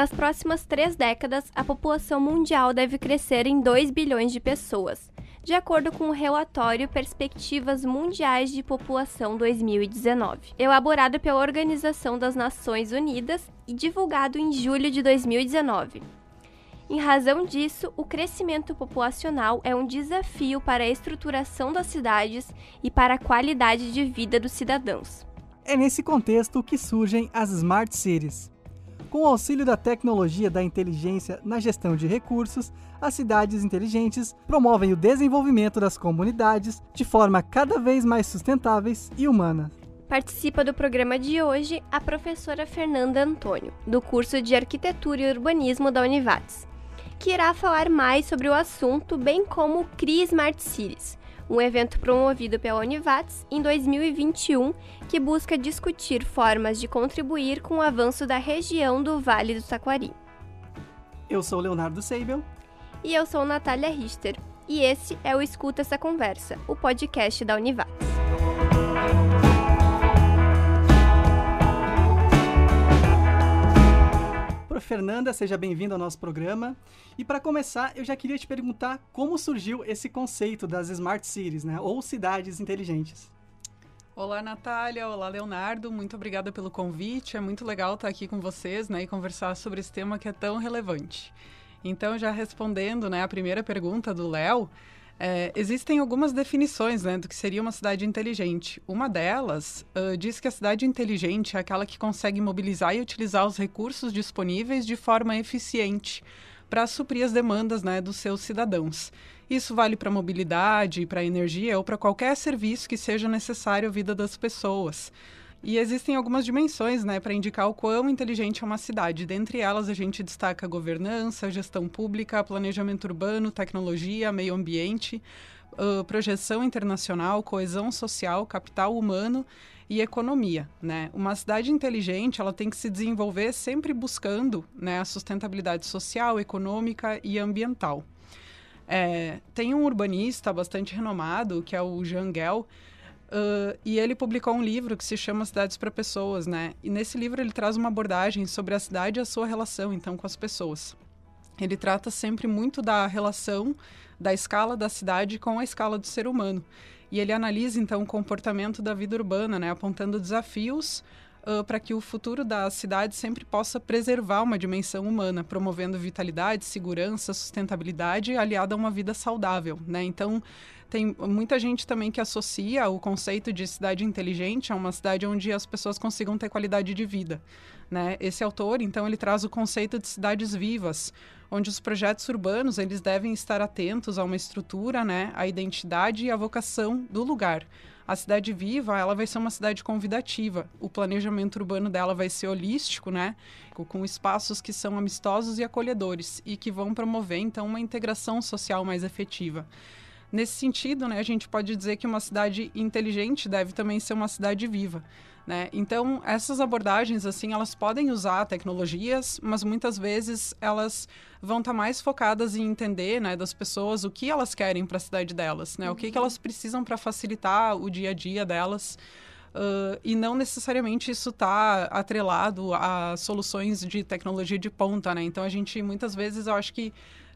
Nas próximas três décadas, a população mundial deve crescer em 2 bilhões de pessoas, de acordo com o relatório Perspectivas Mundiais de População 2019, elaborado pela Organização das Nações Unidas e divulgado em julho de 2019. Em razão disso, o crescimento populacional é um desafio para a estruturação das cidades e para a qualidade de vida dos cidadãos. É nesse contexto que surgem as Smart Cities. Com o auxílio da tecnologia da inteligência na gestão de recursos, as cidades inteligentes promovem o desenvolvimento das comunidades de forma cada vez mais sustentáveis e humanas. Participa do programa de hoje a professora Fernanda Antônio, do curso de Arquitetura e Urbanismo da Univates que irá falar mais sobre o assunto, bem como o CRI Smart Cities, um evento promovido pela Univates em 2021 que busca discutir formas de contribuir com o avanço da região do Vale do Taquari. Eu sou Leonardo Seibel. E eu sou Natália Richter. E esse é o Escuta Essa Conversa, o podcast da Univates. Fernanda, seja bem-vinda ao nosso programa. E para começar, eu já queria te perguntar como surgiu esse conceito das Smart Cities, né? Ou cidades inteligentes. Olá, Natália. Olá, Leonardo. Muito obrigada pelo convite. É muito legal estar aqui com vocês né, e conversar sobre esse tema que é tão relevante. Então, já respondendo né, a primeira pergunta do Léo, é, existem algumas definições né, do que seria uma cidade inteligente. Uma delas uh, diz que a cidade inteligente é aquela que consegue mobilizar e utilizar os recursos disponíveis de forma eficiente para suprir as demandas né, dos seus cidadãos. Isso vale para mobilidade, para energia ou para qualquer serviço que seja necessário à vida das pessoas. E existem algumas dimensões né, para indicar o quão inteligente é uma cidade. Dentre elas, a gente destaca governança, gestão pública, planejamento urbano, tecnologia, meio ambiente, uh, projeção internacional, coesão social, capital humano e economia. Né? Uma cidade inteligente ela tem que se desenvolver sempre buscando né, a sustentabilidade social, econômica e ambiental. É, tem um urbanista bastante renomado, que é o Jean Gell, Uh, e ele publicou um livro que se chama Cidades para Pessoas, né? E nesse livro ele traz uma abordagem sobre a cidade e a sua relação, então, com as pessoas. Ele trata sempre muito da relação da escala da cidade com a escala do ser humano. E ele analisa, então, o comportamento da vida urbana, né? Apontando desafios uh, para que o futuro da cidade sempre possa preservar uma dimensão humana, promovendo vitalidade, segurança, sustentabilidade aliada a uma vida saudável, né? Então, tem muita gente também que associa o conceito de cidade inteligente a uma cidade onde as pessoas consigam ter qualidade de vida. Né? Esse autor, então, ele traz o conceito de cidades vivas, onde os projetos urbanos eles devem estar atentos a uma estrutura, né, a identidade e a vocação do lugar. A cidade viva, ela vai ser uma cidade convidativa. O planejamento urbano dela vai ser holístico, né, com espaços que são amistosos e acolhedores e que vão promover então uma integração social mais efetiva. Nesse sentido, né, a gente pode dizer que uma cidade inteligente deve também ser uma cidade viva. Né? Então, essas abordagens, assim, elas podem usar tecnologias, mas muitas vezes elas vão estar tá mais focadas em entender, né, das pessoas o que elas querem para a cidade delas, né? Uhum. O que, que elas precisam para facilitar o dia a dia delas. Uh, e não necessariamente isso está atrelado a soluções de tecnologia de ponta, né? Então, a gente, muitas vezes, eu acho que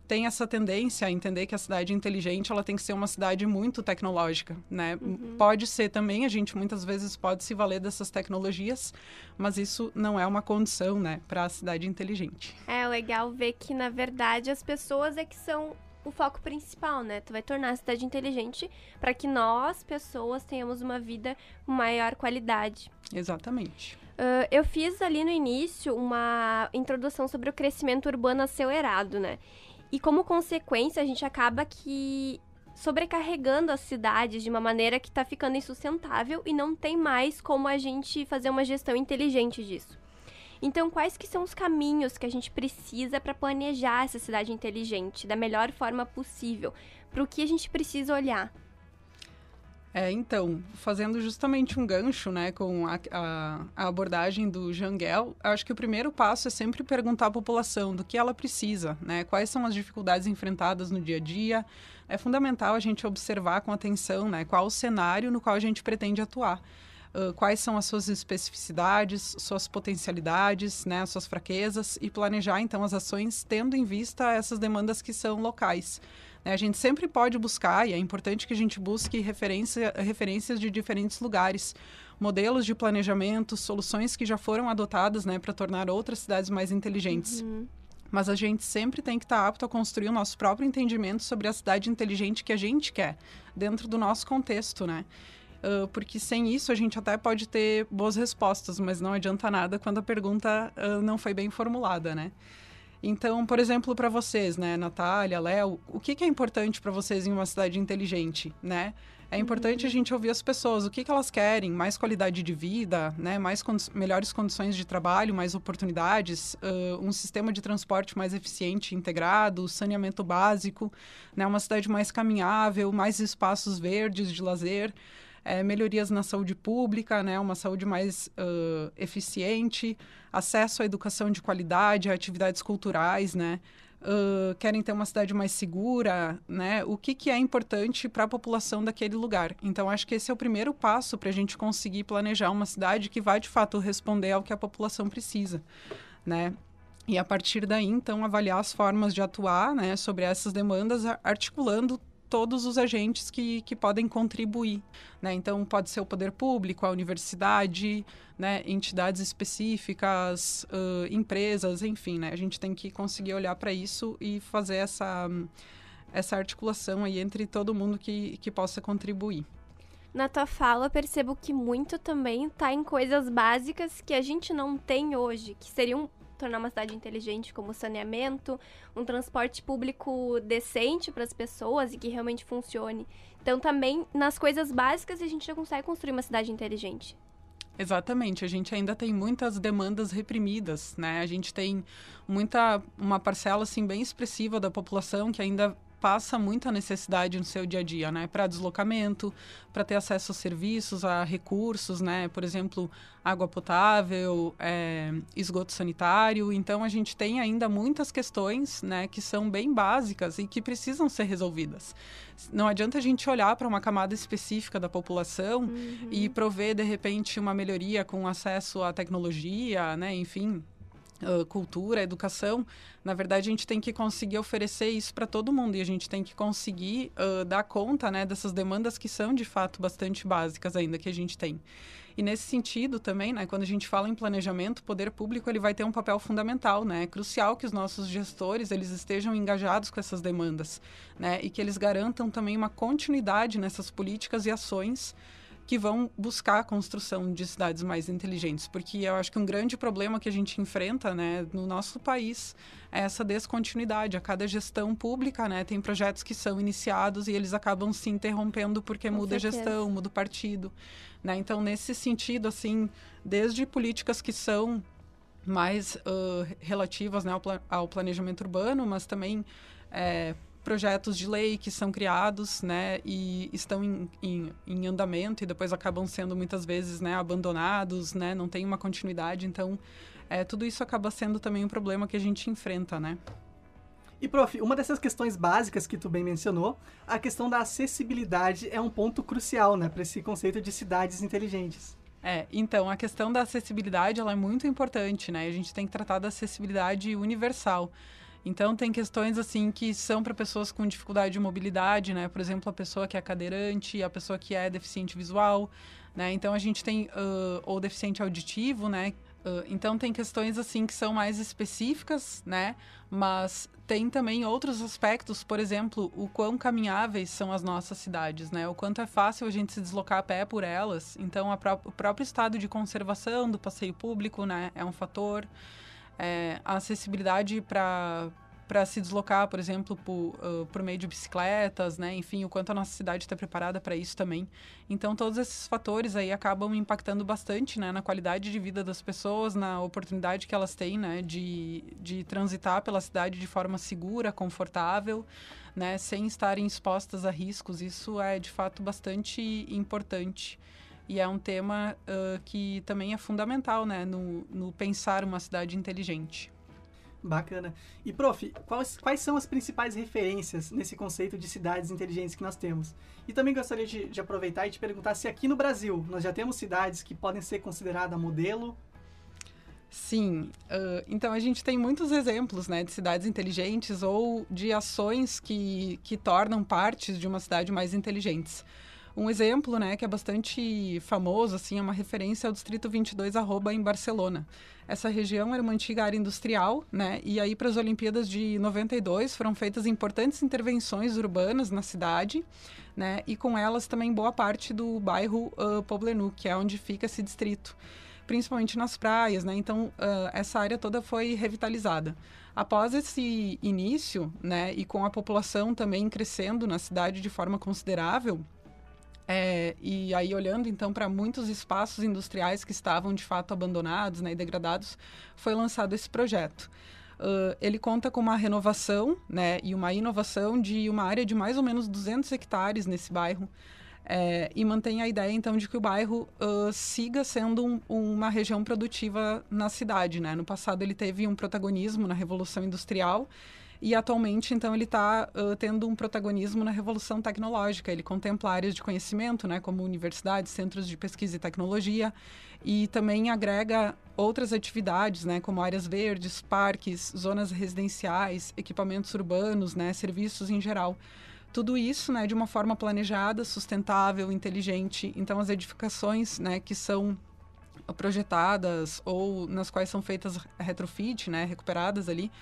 tem essa tendência a entender que a cidade inteligente ela tem que ser uma cidade muito tecnológica, né? Uhum. Pode ser também, a gente muitas vezes pode se valer dessas tecnologias, mas isso não é uma condição, né, para a cidade inteligente. É legal ver que na verdade as pessoas é que são o foco principal, né? Tu vai tornar a cidade inteligente para que nós, pessoas, tenhamos uma vida com maior qualidade. Exatamente. Uh, eu fiz ali no início uma introdução sobre o crescimento urbano acelerado, né? E como consequência, a gente acaba que sobrecarregando as cidades de uma maneira que está ficando insustentável e não tem mais como a gente fazer uma gestão inteligente disso. Então, quais que são os caminhos que a gente precisa para planejar essa cidade inteligente da melhor forma possível? Para o que a gente precisa olhar? É, então, fazendo justamente um gancho né, com a, a, a abordagem do Jangel, acho que o primeiro passo é sempre perguntar à população do que ela precisa, né, quais são as dificuldades enfrentadas no dia a dia. É fundamental a gente observar com atenção né, qual o cenário no qual a gente pretende atuar uh, quais são as suas especificidades, suas potencialidades, né, as suas fraquezas e planejar então as ações tendo em vista essas demandas que são locais. Né, a gente sempre pode buscar, e é importante que a gente busque referência, referências de diferentes lugares, modelos de planejamento, soluções que já foram adotadas né, para tornar outras cidades mais inteligentes. Uhum. Mas a gente sempre tem que estar tá apto a construir o nosso próprio entendimento sobre a cidade inteligente que a gente quer, dentro do nosso contexto, né? Uh, porque sem isso a gente até pode ter boas respostas, mas não adianta nada quando a pergunta uh, não foi bem formulada, né? Então, por exemplo, para vocês, né, Natália, Léo, o que, que é importante para vocês em uma cidade inteligente, né? É importante a gente ouvir as pessoas, o que, que elas querem, mais qualidade de vida, né? mais condi melhores condições de trabalho, mais oportunidades, uh, um sistema de transporte mais eficiente, integrado, saneamento básico, né? uma cidade mais caminhável, mais espaços verdes de lazer, é, melhorias na saúde pública, né? uma saúde mais uh, eficiente, acesso à educação de qualidade, a atividades culturais, né? uh, querem ter uma cidade mais segura, né? O que, que é importante para a população daquele lugar. Então, acho que esse é o primeiro passo para a gente conseguir planejar uma cidade que vai, de fato, responder ao que a população precisa, né? E a partir daí, então, avaliar as formas de atuar né, sobre essas demandas, articulando todos os agentes que, que podem contribuir. Né? Então, pode ser o poder público, a universidade, né? entidades específicas, uh, empresas, enfim. Né? A gente tem que conseguir olhar para isso e fazer essa, essa articulação aí entre todo mundo que, que possa contribuir. Na tua fala, percebo que muito também está em coisas básicas que a gente não tem hoje, que seriam tornar uma cidade inteligente, como saneamento, um transporte público decente para as pessoas e que realmente funcione. Então, também nas coisas básicas a gente já consegue construir uma cidade inteligente. Exatamente, a gente ainda tem muitas demandas reprimidas, né? A gente tem muita uma parcela assim bem expressiva da população que ainda passa muita necessidade no seu dia a dia, né? Para deslocamento, para ter acesso a serviços, a recursos, né? Por exemplo, água potável, é, esgoto sanitário. Então, a gente tem ainda muitas questões, né? Que são bem básicas e que precisam ser resolvidas. Não adianta a gente olhar para uma camada específica da população uhum. e prover, de repente, uma melhoria com acesso à tecnologia, né? Enfim, uh, cultura, educação, na verdade a gente tem que conseguir oferecer isso para todo mundo e a gente tem que conseguir uh, dar conta né, dessas demandas que são de fato bastante básicas ainda que a gente tem. E nesse sentido também, né, quando a gente fala em planejamento, o poder público ele vai ter um papel fundamental, né? É crucial que os nossos gestores eles estejam engajados com essas demandas, né? E que eles garantam também uma continuidade nessas políticas e ações que vão buscar a construção de cidades mais inteligentes, porque eu acho que um grande problema que a gente enfrenta, né, no nosso país é essa descontinuidade. A cada gestão pública, né, tem projetos que são iniciados e eles acabam se interrompendo porque Com muda certeza. a gestão, muda o partido, né? Então, nesse sentido, assim, desde políticas que são mais uh, relativas né, ao, ao, planejamento urbano, mas também é, projetos de lei que são criados, né, e estão em, em, em, andamento e depois acabam sendo muitas vezes, né, abandonados, né, não tem uma continuidade. Então, é, tudo isso acaba sendo também um problema que a gente enfrenta, né. E, prof, uma dessas questões básicas que tu bem mencionou, a questão da acessibilidade é um ponto crucial, né, para esse conceito de cidades inteligentes. É, então, a questão da acessibilidade, ela é muito importante, né, a gente tem que tratar da acessibilidade universal. Então tem questões assim que são para pessoas com dificuldade de mobilidade, né? Por exemplo, a pessoa que é cadeirante, a pessoa que é deficiente visual, né? Então a gente tem uh, ou deficiente auditivo, né? Uh, então tem questões assim que são mais específicas, né? Mas tem também outros aspectos, por exemplo, o quão caminháveis são as nossas cidades, né? O quanto é fácil a gente se deslocar a pé por elas. Então pró o próprio estado de conservação do passeio público, né? É um fator é, a acessibilidade para para se deslocar, por exemplo, por, uh, por meio de bicicletas, né? Enfim, o quanto a nossa cidade está preparada para isso também. Então, todos esses fatores aí acabam impactando bastante, né? Na qualidade de vida das pessoas, na oportunidade que elas têm, né? De, de transitar pela cidade de forma segura, confortável, né? Sem estarem expostas a riscos. Isso é, de fato, bastante importante. E é um tema uh, que também é fundamental né, no, no pensar uma cidade inteligente. Bacana. E, prof, quais, quais são as principais referências nesse conceito de cidades inteligentes que nós temos? E também gostaria de, de aproveitar e te perguntar se aqui no Brasil nós já temos cidades que podem ser consideradas modelo Sim, uh, então a gente tem muitos exemplos né, de cidades inteligentes ou de ações que, que tornam partes de uma cidade mais inteligentes. Um exemplo, né, que é bastante famoso, assim, é uma referência ao Distrito 22 Arroba em Barcelona. Essa região era uma antiga área industrial, né, e aí para as Olimpíadas de 92 foram feitas importantes intervenções urbanas na cidade, né, e com elas também boa parte do bairro uh, Poblenou, que é onde fica esse distrito principalmente nas praias, né? Então, uh, essa área toda foi revitalizada. Após esse início, né, e com a população também crescendo na cidade de forma considerável, é, e aí olhando então para muitos espaços industriais que estavam de fato abandonados né, e degradados, foi lançado esse projeto. Uh, ele conta com uma renovação né, e uma inovação de uma área de mais ou menos 200 hectares nesse bairro, é, e mantém a ideia, então, de que o bairro uh, siga sendo um, uma região produtiva na cidade, né? No passado ele teve um protagonismo na Revolução Industrial e atualmente, então, ele está uh, tendo um protagonismo na Revolução Tecnológica. Ele contempla áreas de conhecimento, né? Como universidades, centros de pesquisa e tecnologia e também agrega outras atividades, né? Como áreas verdes, parques, zonas residenciais, equipamentos urbanos, né? Serviços em geral. Tudo isso, né, de uma forma planejada, sustentável, inteligente. Então, as edificações, né, que são projetadas ou nas quais são feitas retrofit, né, recuperadas ali,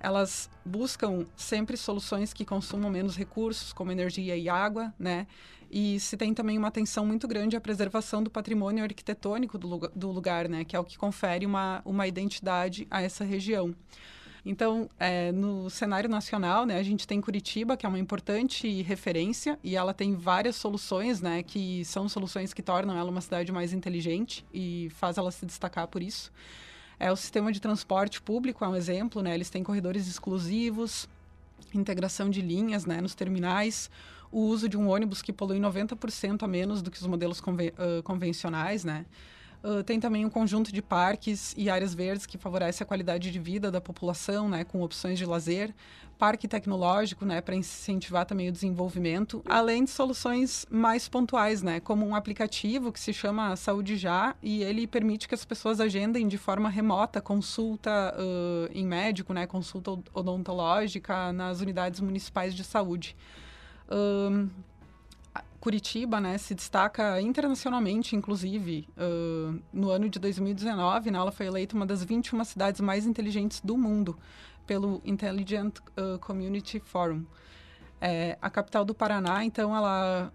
elas buscam sempre soluções que consumam menos recursos, como energia e água, né? E se tem também uma atenção muito grande à preservação do patrimônio arquitetônico do lugar, né? Que é o que confere uma, uma identidade a essa região. Então, é, no cenário nacional, né, a gente tem Curitiba, que é uma importante referência, e ela tem várias soluções, né, que são soluções que tornam ela uma cidade mais inteligente e faz ela se destacar por isso. É, o sistema de transporte público é um exemplo, né, eles têm corredores exclusivos, integração de linhas né, nos terminais, o uso de um ônibus que polui 90% a menos do que os modelos conven uh, convencionais, né? Uh, tem também um conjunto de parques e áreas verdes que favorece a qualidade de vida da população, né, com opções de lazer, parque tecnológico, né, para incentivar também o desenvolvimento, além de soluções mais pontuais, né, como um aplicativo que se chama Saúde Já e ele permite que as pessoas agendem de forma remota consulta uh, em médico, né, consulta odontológica nas unidades municipais de saúde. Curitiba, né, se destaca internacionalmente, inclusive. Uh, no ano de 2019, né, ela foi eleita uma das 21 cidades mais inteligentes do mundo pelo Intelligent uh, Community Forum. É, a capital do Paraná, então, ela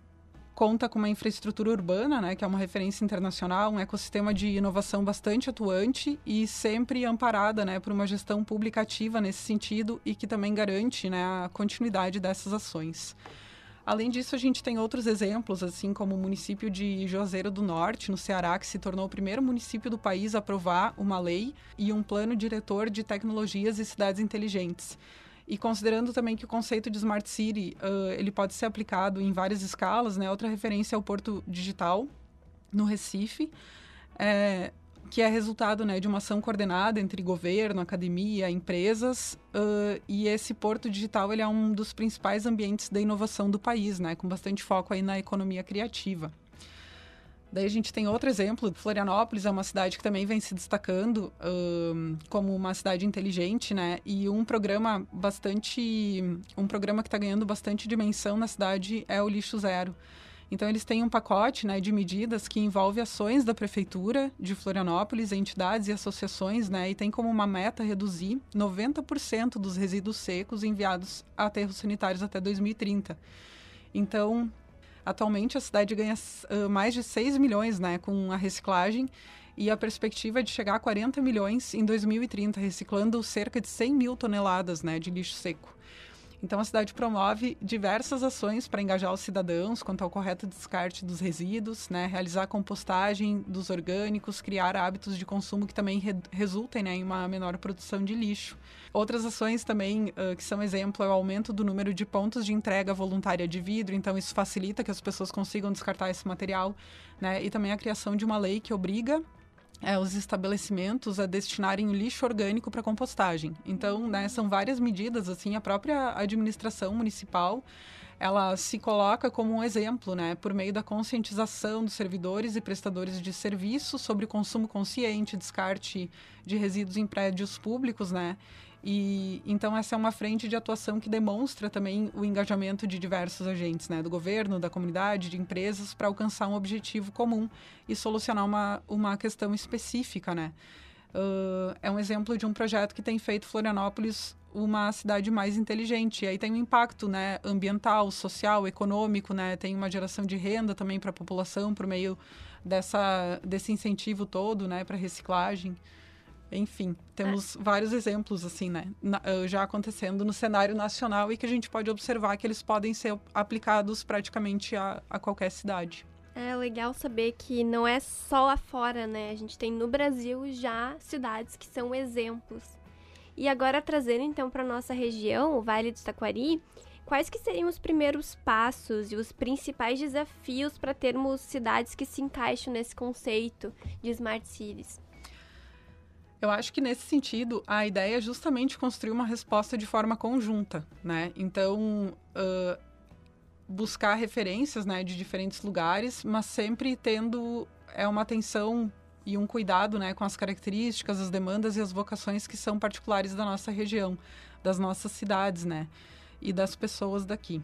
conta com uma infraestrutura urbana, né, que é uma referência internacional, um ecossistema de inovação bastante atuante e sempre amparada, né, por uma gestão pública ativa nesse sentido e que também garante, né, a continuidade dessas ações. Além disso, a gente tem outros exemplos, assim como o município de Juazeiro do Norte, no Ceará, que se tornou o primeiro município do país a aprovar uma lei e um plano diretor de tecnologias e cidades inteligentes. E considerando também que o conceito de Smart City uh, ele pode ser aplicado em várias escalas, né? Outra referência é o Porto Digital, no Recife. É, que é resultado né, de uma ação coordenada entre governo, academia, empresas, uh, e esse porto digital ele é um dos principais ambientes da inovação do país, né, com bastante foco aí na economia criativa. Daí a gente tem outro exemplo, Florianópolis é uma cidade que também vem se destacando como uma cidade inteligente, né? E um programa bastante, um programa que está ganhando bastante dimensão na cidade é o Lixo Zero. Então, eles têm um pacote né, de medidas que envolve ações da Prefeitura de Florianópolis, entidades e associações, né, e tem como uma meta reduzir 90% dos resíduos secos enviados a aterros sanitários até 2030. Então, atualmente a cidade ganha uh, mais de 6 milhões né, com a reciclagem e a perspectiva é de chegar a 40 milhões em 2030, reciclando cerca de 100 mil toneladas né, de lixo seco. Então, a cidade promove diversas ações para engajar os cidadãos quanto ao correto descarte dos resíduos, né, realizar compostagem dos orgânicos, criar hábitos de consumo que também re resultem né, em uma menor produção de lixo. Outras ações também uh, que são exemplo é o aumento do número de pontos de entrega voluntária de vidro, então isso facilita que as pessoas consigam descartar esse material, né, e também a criação de uma lei que obriga é, os estabelecimentos a destinarem o lixo orgânico para compostagem. Então, né, são várias medidas, assim, a própria administração municipal ela se coloca como um exemplo, né, por meio da conscientização dos servidores e prestadores de serviço sobre o consumo consciente, descarte de resíduos em prédios públicos, né, e então essa é uma frente de atuação que demonstra também o engajamento de diversos agentes, né, do governo, da comunidade, de empresas para alcançar um objetivo comum e solucionar uma, uma questão específica, né. Uh, é um exemplo de um projeto que tem feito Florianópolis uma cidade mais inteligente. E aí tem um impacto né, ambiental, social, econômico, né? tem uma geração de renda também para a população por meio dessa, desse incentivo todo né, para reciclagem. Enfim, temos é. vários exemplos assim, né, na, ah, já acontecendo no cenário nacional e que a gente pode observar que eles podem ser aplicados praticamente a, a qualquer cidade. É legal saber que não é só lá fora, né? A gente tem no Brasil já cidades que são exemplos. E agora trazendo então para nossa região, o Vale do Taquari, quais que seriam os primeiros passos e os principais desafios para termos cidades que se encaixam nesse conceito de smart cities? Eu acho que nesse sentido a ideia é justamente construir uma resposta de forma conjunta, né? Então uh, buscar referências, né, de diferentes lugares, mas sempre tendo é uma atenção e um cuidado, né, com as características, as demandas e as vocações que são particulares da nossa região, das nossas cidades, né, e das pessoas daqui.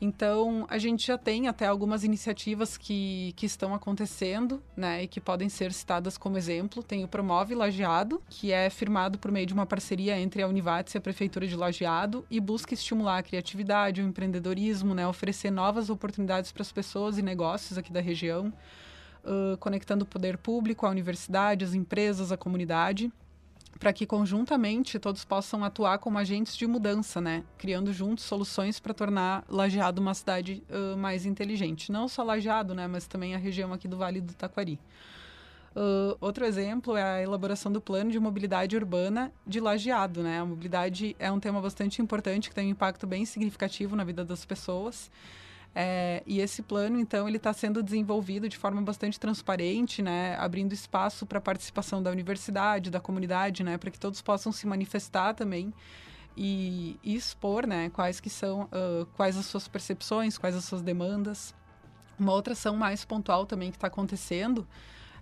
Então, a gente já tem até algumas iniciativas que, que estão acontecendo, né, e que podem ser citadas como exemplo. Tem o Promove Lajeado, que é firmado por meio de uma parceria entre a Univates e a Prefeitura de Lajeado e busca estimular a criatividade, o empreendedorismo, né, oferecer novas oportunidades para as pessoas e negócios aqui da região, uh, conectando o poder público, a universidade, as empresas, a comunidade para que conjuntamente todos possam atuar como agentes de mudança, né? Criando juntos soluções para tornar Lajeado uma cidade uh, mais inteligente. Não só Lajeado, né? Mas também a região aqui do Vale do Taquari. Uh, outro exemplo é a elaboração do plano de mobilidade urbana de Lajeado, né? A mobilidade é um tema bastante importante que tem um impacto bem significativo na vida das pessoas. É, e esse plano, então, ele está sendo desenvolvido de forma bastante transparente, né, abrindo espaço para a participação da universidade, da comunidade, né, para que todos possam se manifestar também e, e expor, né, quais que são, uh, quais as suas percepções, quais as suas demandas. Uma outra ação mais pontual também que está acontecendo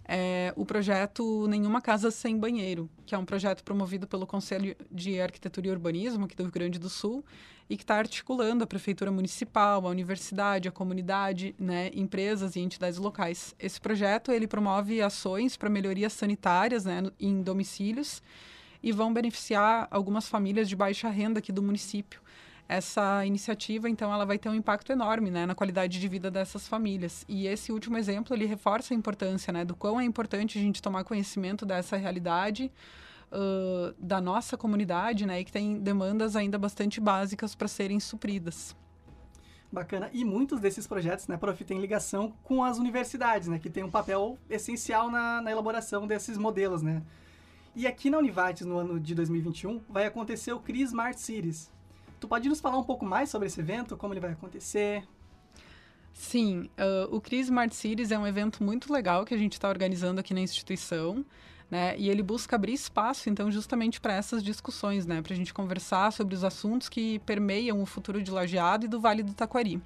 é o projeto Nenhuma Casa Sem Banheiro, que é um projeto promovido pelo Conselho de Arquitetura e Urbanismo aqui do Rio Grande do Sul e que está articulando a prefeitura municipal, a universidade, a comunidade, né, empresas e entidades locais. Esse projeto ele promove ações para melhorias sanitárias né, em domicílios e vão beneficiar algumas famílias de baixa renda aqui do município essa iniciativa, então, ela vai ter um impacto enorme né, na qualidade de vida dessas famílias. E esse último exemplo, ele reforça a importância né, do quão é importante a gente tomar conhecimento dessa realidade uh, da nossa comunidade, né, e que tem demandas ainda bastante básicas para serem supridas. Bacana. E muitos desses projetos, né, Prof, têm ligação com as universidades, né, que tem um papel essencial na, na elaboração desses modelos, né. E aqui na Univates, no ano de 2021, vai acontecer o CRI Smart Cities, Tu pode nos falar um pouco mais sobre esse evento, como ele vai acontecer? Sim, uh, o CRIS Smart Cities é um evento muito legal que a gente está organizando aqui na instituição. Né? E ele busca abrir espaço, então, justamente para essas discussões, né? Para a gente conversar sobre os assuntos que permeiam o futuro de Lajeado e do Vale do Taquari.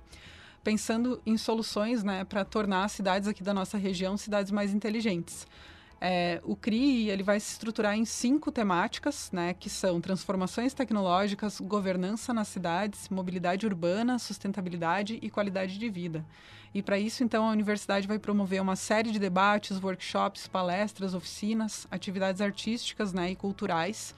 Pensando em soluções, né, para tornar as cidades aqui da nossa região cidades mais inteligentes. É, o CRI ele vai se estruturar em cinco temáticas, né, que são transformações tecnológicas, governança nas cidades, mobilidade urbana, sustentabilidade e qualidade de vida. E para isso, então, a universidade vai promover uma série de debates, workshops, palestras, oficinas, atividades artísticas né, e culturais.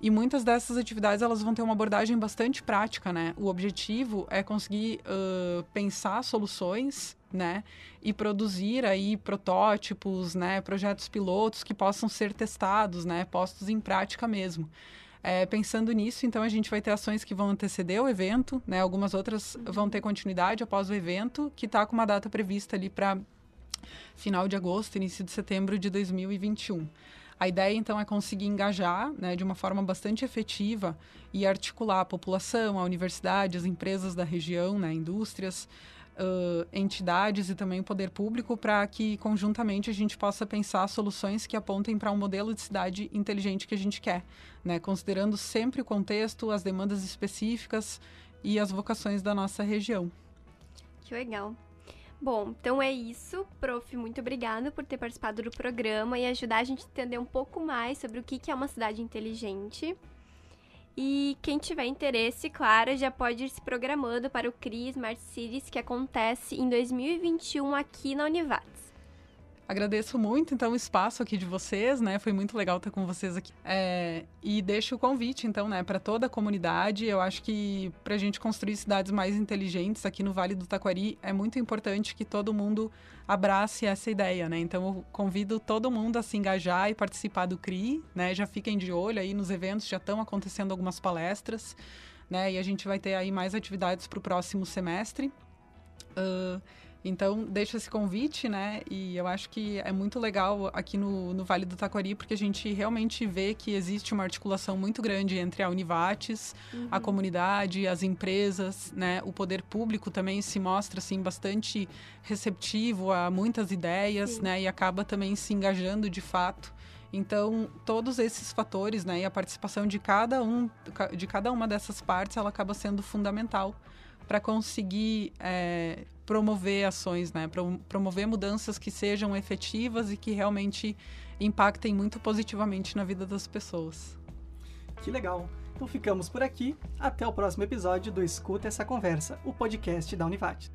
E muitas dessas atividades elas vão ter uma abordagem bastante prática, né? O objetivo é conseguir uh, pensar soluções né? E produzir aí protótipos, né? Projetos pilotos que possam ser testados, né? Postos em prática mesmo. É, pensando nisso, então a gente vai ter ações que vão anteceder o evento, né? Algumas outras vão ter continuidade após o evento, que está com uma data prevista ali para final de agosto, início de setembro de 2021. A ideia, então, é conseguir engajar né, de uma forma bastante efetiva e articular a população, a universidade, as empresas da região, né, indústrias, uh, entidades e também o poder público para que conjuntamente a gente possa pensar soluções que apontem para um modelo de cidade inteligente que a gente quer, né? considerando sempre o contexto, as demandas específicas e as vocações da nossa região. Que legal. Bom, então é isso. Prof, muito obrigada por ter participado do programa e ajudar a gente a entender um pouco mais sobre o que é uma cidade inteligente. E quem tiver interesse, claro, já pode ir se programando para o CRI Smart Cities, que acontece em 2021 aqui na Univates. Agradeço muito, então, o espaço aqui de vocês, né? Foi muito legal estar com vocês aqui. É, e deixo o convite, então, né, para toda a comunidade. Eu acho que para a gente construir cidades mais inteligentes aqui no Vale do Taquari, é muito importante que todo mundo abrace essa ideia, né? Então, eu convido todo mundo a se engajar e participar do CRI, né? Já fiquem de olho aí nos eventos, já estão acontecendo algumas palestras, né? E a gente vai ter aí mais atividades para o próximo semestre. Uh, então, deixo esse convite, né? E eu acho que é muito legal aqui no, no Vale do Taquari, porque a gente realmente vê que existe uma articulação muito grande entre a Univates, uhum. a comunidade, as empresas, né? O poder público também se mostra, assim, bastante receptivo a muitas ideias, Sim. né? E acaba também se engajando de fato. Então, todos esses fatores, né, e a participação de cada um, de cada uma dessas partes, ela acaba sendo fundamental para conseguir é, promover ações, né? promover mudanças que sejam efetivas e que realmente impactem muito positivamente na vida das pessoas. Que legal! Então ficamos por aqui. Até o próximo episódio do Escuta essa Conversa, o podcast da Univat.